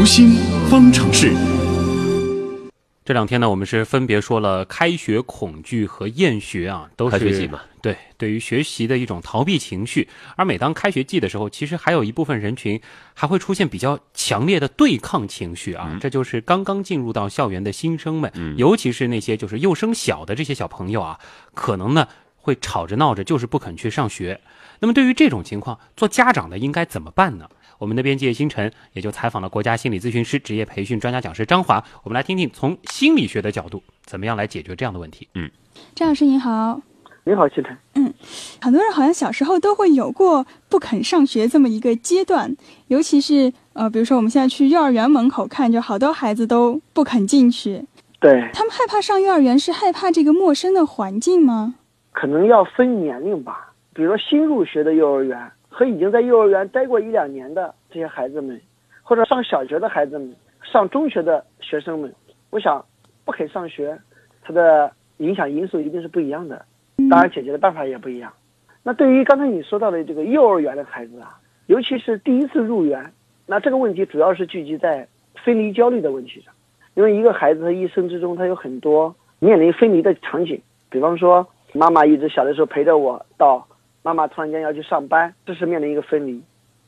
读心方程式。这两天呢，我们是分别说了开学恐惧和厌学啊，都是开学季嘛对，对于学习的一种逃避情绪。而每当开学季的时候，其实还有一部分人群还会出现比较强烈的对抗情绪啊，这就是刚刚进入到校园的新生们，尤其是那些就是幼升小的这些小朋友啊，可能呢会吵着闹着就是不肯去上学。那么对于这种情况，做家长的应该怎么办呢？我们的编辑叶星辰也就采访了国家心理咨询师职业培训专家讲师张华，我们来听听从心理学的角度，怎么样来解决这样的问题。嗯，张老师您好，你好，星辰。嗯，很多人好像小时候都会有过不肯上学这么一个阶段，尤其是呃，比如说我们现在去幼儿园门口看，就好多孩子都不肯进去。对他们害怕上幼儿园，是害怕这个陌生的环境吗？可能要分年龄吧，比如说新入学的幼儿园。和已经在幼儿园待过一两年的这些孩子们，或者上小学的孩子们、上中学的学生们，我想不肯上学，他的影响因素一定是不一样的，当然解决的办法也不一样。那对于刚才你说到的这个幼儿园的孩子啊，尤其是第一次入园，那这个问题主要是聚集在分离焦虑的问题上，因为一个孩子他一生之中他有很多面临分离的场景，比方说妈妈一直小的时候陪着我到。妈妈突然间要去上班，这是面临一个分离。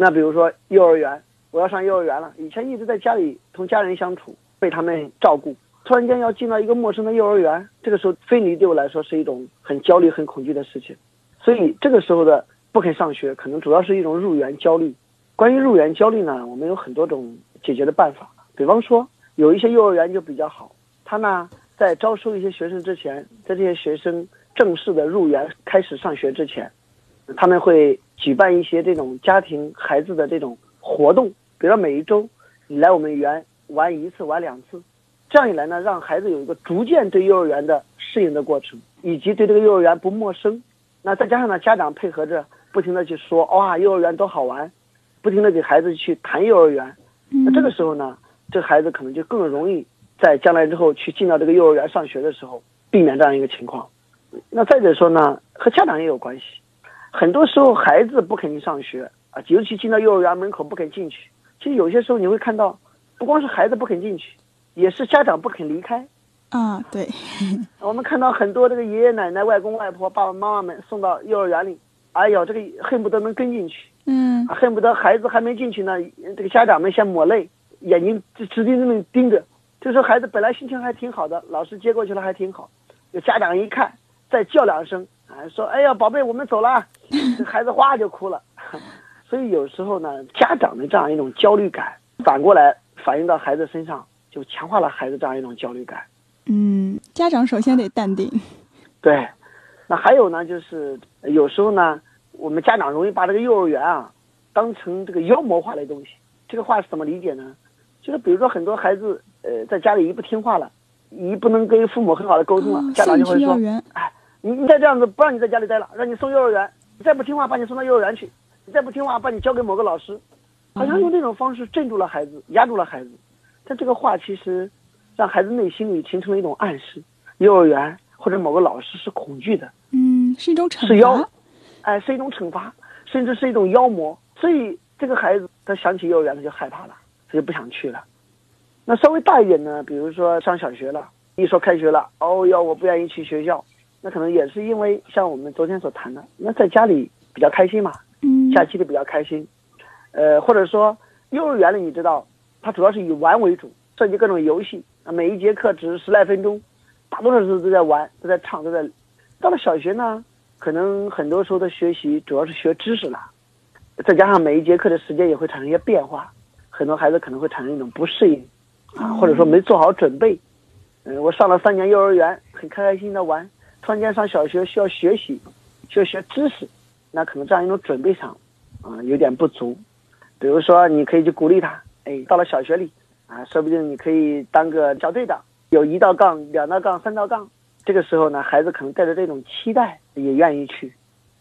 那比如说幼儿园，我要上幼儿园了，以前一直在家里同家人相处，被他们照顾，突然间要进到一个陌生的幼儿园，这个时候分离对我来说是一种很焦虑、很恐惧的事情。所以这个时候的不肯上学，可能主要是一种入园焦虑。关于入园焦虑呢，我们有很多种解决的办法。比方说，有一些幼儿园就比较好，他呢在招收一些学生之前，在这些学生正式的入园开始上学之前。他们会举办一些这种家庭孩子的这种活动，比如说每一周你来我们园玩一次、玩两次，这样一来呢，让孩子有一个逐渐对幼儿园的适应的过程，以及对这个幼儿园不陌生。那再加上呢，家长配合着不停的去说哇，幼儿园多好玩，不停的给孩子去谈幼儿园。那这个时候呢，这孩子可能就更容易在将来之后去进到这个幼儿园上学的时候避免这样一个情况。那再者说呢，和家长也有关系。很多时候，孩子不肯去上学啊，尤其进到幼儿园门口不肯进去。其实有些时候你会看到，不光是孩子不肯进去，也是家长不肯离开。啊，对。我们看到很多这个爷爷奶奶、外公外婆、爸爸妈妈们送到幼儿园里，哎呦，这个恨不得能跟进去。嗯。恨不得孩子还没进去呢，这个家长们先抹泪，眼睛直直盯盯盯着。这时候孩子本来心情还挺好的，老师接过去了还挺好，有家长一看，再叫两声。说哎呀，宝贝，我们走了，这孩子哗就哭了。所以有时候呢，家长的这样一种焦虑感，反过来反映到孩子身上，就强化了孩子这样一种焦虑感。嗯，家长首先得淡定。对，那还有呢，就是有时候呢，我们家长容易把这个幼儿园啊，当成这个妖魔化的东西。这个话是怎么理解呢？就是比如说很多孩子，呃，在家里一不听话了，一不能跟父母很好的沟通了，家长就会说，哎。你你再这样子不让你在家里待了，让你送幼儿园，你再不听话把你送到幼儿园去，你再不听话把你交给某个老师，好像用这种方式镇住了孩子，压住了孩子。但这个话其实让孩子内心里形成了一种暗示：幼儿园或者某个老师是恐惧的，嗯，是一种惩罚，是妖，哎，是一种惩罚，甚至是一种妖魔。所以这个孩子他想起幼儿园他就害怕了，他就不想去了。那稍微大一点呢，比如说上小学了，一说开学了，哦哟，我不愿意去学校。那可能也是因为像我们昨天所谈的，那在家里比较开心嘛，嗯，假期里比较开心，呃，或者说幼儿园里你知道，它主要是以玩为主，涉及各种游戏，啊，每一节课只是十来分钟，大多数时候都在玩，都在唱，都在。到了小学呢，可能很多时候的学习主要是学知识了，再加上每一节课的时间也会产生一些变化，很多孩子可能会产生一种不适应，啊，或者说没做好准备。嗯，我上了三年幼儿园，很开开心心的玩。突然间上小学需要学习，需要学知识，那可能这样一种准备上，啊，有点不足。比如说，你可以去鼓励他，哎，到了小学里，啊，说不定你可以当个小队长，有一道杠、两道杠、三道杠。这个时候呢，孩子可能带着这种期待，也愿意去。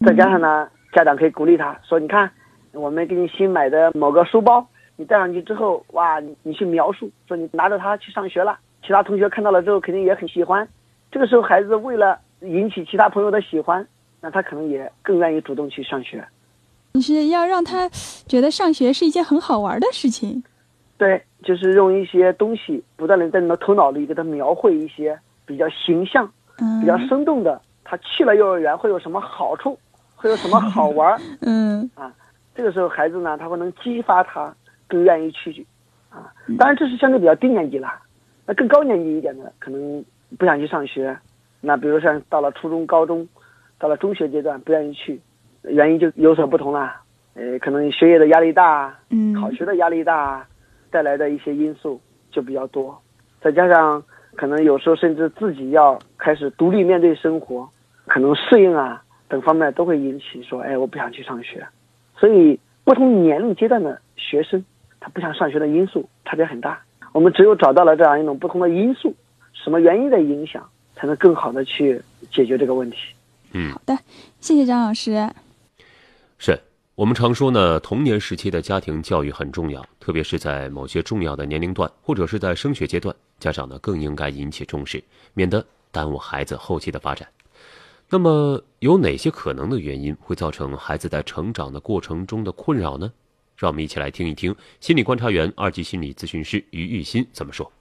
再加上呢，家长可以鼓励他说：“你看，我们给你新买的某个书包，你带上去之后，哇，你去描述，说你拿着它去上学了，其他同学看到了之后肯定也很喜欢。这个时候，孩子为了引起其他朋友的喜欢，那他可能也更愿意主动去上学。你是要让他觉得上学是一件很好玩的事情。对，就是用一些东西不断的在你的头脑里给他描绘一些比较形象、嗯比较生动的，他去了幼儿园会有什么好处，会有什么好玩 嗯啊这个时候孩子呢，他会能激发他更愿意去啊。当然这是相对比较低年级了，那更高年级一点的可能不想去上学，那比如像到了初中、高中，到了中学阶段不愿意去，原因就有所不同啦。呃，可能学业的压力大，嗯，考学的压力大带来的一些因素就比较多，再加上可能有时候甚至自己要开始独立面对生活，可能适应啊等方面都会引起说，哎，我不想去上学。所以不同年龄阶段的学生，他不想上学的因素差别很大。我们只有找到了这样一种不同的因素，什么原因的影响，才能更好的去解决这个问题。嗯，好的，谢谢张老师。是我们常说呢，童年时期的家庭教育很重要，特别是在某些重要的年龄段，或者是在升学阶段，家长呢更应该引起重视，免得耽误孩子后期的发展。那么，有哪些可能的原因会造成孩子在成长的过程中的困扰呢？让我们一起来听一听心理观察员、二级心理咨询师于玉新怎么说。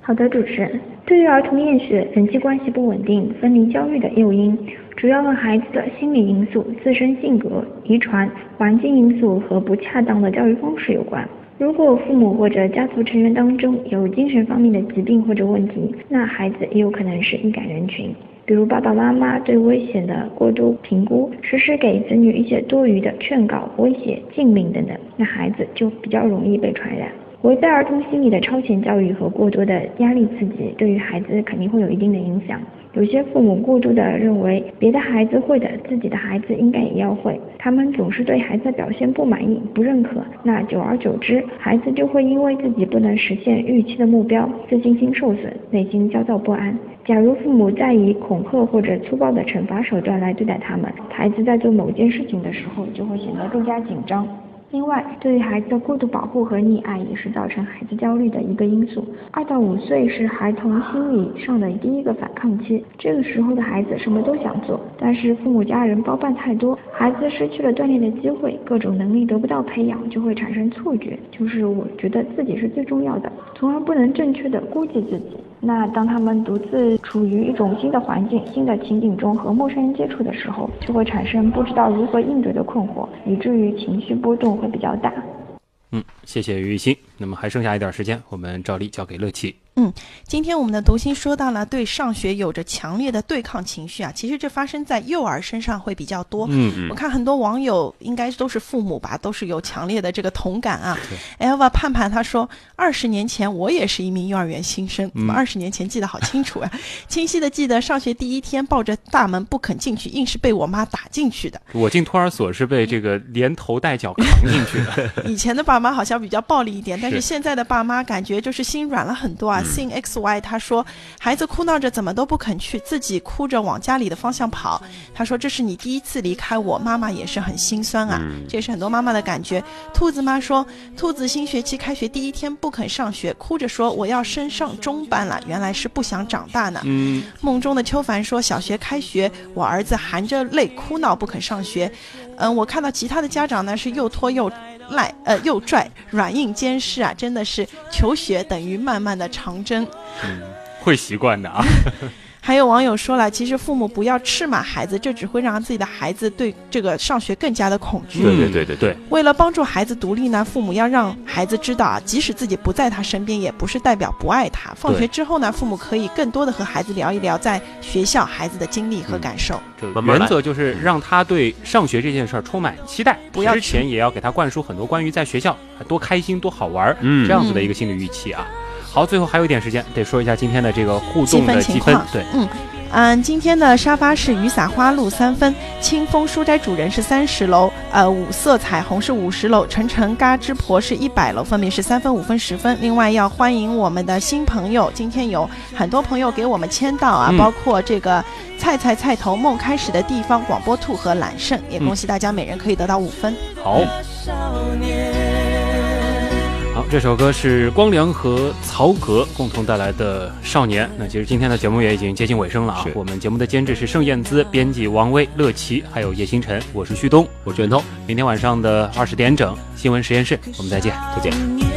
好的，主持人。对于儿童厌学、人际关系不稳定、分离焦虑的诱因，主要和孩子的心理因素、自身性格、遗传、环境因素和不恰当的教育方式有关。如果父母或者家族成员当中有精神方面的疾病或者问题，那孩子也有可能是易感人群。比如爸爸妈妈对危险的过度评估，时时给子女一些多余的劝告、威胁、禁令等等，那孩子就比较容易被传染。围在儿童心理的超前教育和过多的压力刺激，对于孩子肯定会有一定的影响。有些父母过度的认为别的孩子会的，自己的孩子应该也要会，他们总是对孩子的表现不满意、不认可，那久而久之，孩子就会因为自己不能实现预期的目标，自信心受损，内心焦躁不安。假如父母再以恐吓或者粗暴的惩罚手段来对待他们，孩子在做某件事情的时候就会显得更加紧张。另外，对于孩子的过度保护和溺爱也是造成孩子焦虑的一个因素。二到五岁是孩童心理上的第一个反抗期，这个时候的孩子什么都想做，但是父母家人包办太多，孩子失去了锻炼的机会，各种能力得不到培养，就会产生错觉，就是我觉得自己是最重要的，从而不能正确的估计自己。那当他们独自处于一种新的环境、新的情景中和陌生人接触的时候，就会产生不知道如何应对的困惑，以至于情绪波动会比较大。嗯，谢谢于雨欣。那么还剩下一点时间，我们照例交给乐琪。今天我们的读心说到了对上学有着强烈的对抗情绪啊，其实这发生在幼儿身上会比较多。嗯嗯我看很多网友应该都是父母吧，都是有强烈的这个同感啊。Elva 盼盼他说，二十年前我也是一名幼儿园新生，二十年前记得好清楚啊？清晰的记得上学第一天抱着大门不肯进去，硬是被我妈打进去的。我进托儿所是被这个连头带脚扛进去的。以前的爸妈好像比较暴力一点，但 是是现在的爸妈感觉就是心软了很多啊。Sing X Y 他说，孩子哭闹着怎么都不肯去，自己哭着往家里的方向跑。他说这是你第一次离开我，妈妈也是很心酸啊。嗯这也是很多妈妈的感觉。兔子妈说，兔子新学期开学第一天不肯上学，哭着说我要升上中班了，原来是不想长大呢。嗯，梦中的秋凡说：“小学开学，我儿子含着泪哭闹不肯上学。嗯，我看到其他的家长呢是又拖又赖，呃又拽，软硬兼施啊，真的是求学等于慢慢的长征。嗯会习惯的啊。还有网友说了，其实父母不要斥骂孩子，这只会让自己的孩子对这个上学更加的恐惧。对对对对对，为了帮助孩子独立呢，父母要让孩子知道啊，即使自己不在他身边，也不是代表不爱他。放学之后呢，父母可以更多的和孩子聊一聊在学校孩子的经历和感受。原则就是让他对上学这件事儿充满期待，不要之前也要给他灌输很多关于在学校多开心、多好玩儿嗯这样子的一个心理预期啊。好，最后还有一点时间，得说一下今天的这个互动的积积分情况。对，嗯嗯，今天的沙发是雨伞花露三分，清风书斋主人是三十楼，呃，五色彩虹是五十楼，晨晨嘎吱婆是一百楼，分别是三分、五分、十分。另外要欢迎我们的新朋友，今天有很多朋友给我们签到啊，嗯包括这个菜菜菜头梦开始的地方广播兔和揽胜，也恭喜大家每人可以得到五分。好。好，这首歌是光良和曹格共同带来的《少年》。那其实今天的节目也已经接近尾声了啊。我们节目的监制是盛燕姿，编辑王威、乐琪，还有叶星辰，我是旭东。我是袁通，明天晚上的二十点整，新闻实验室，我们再见。再见。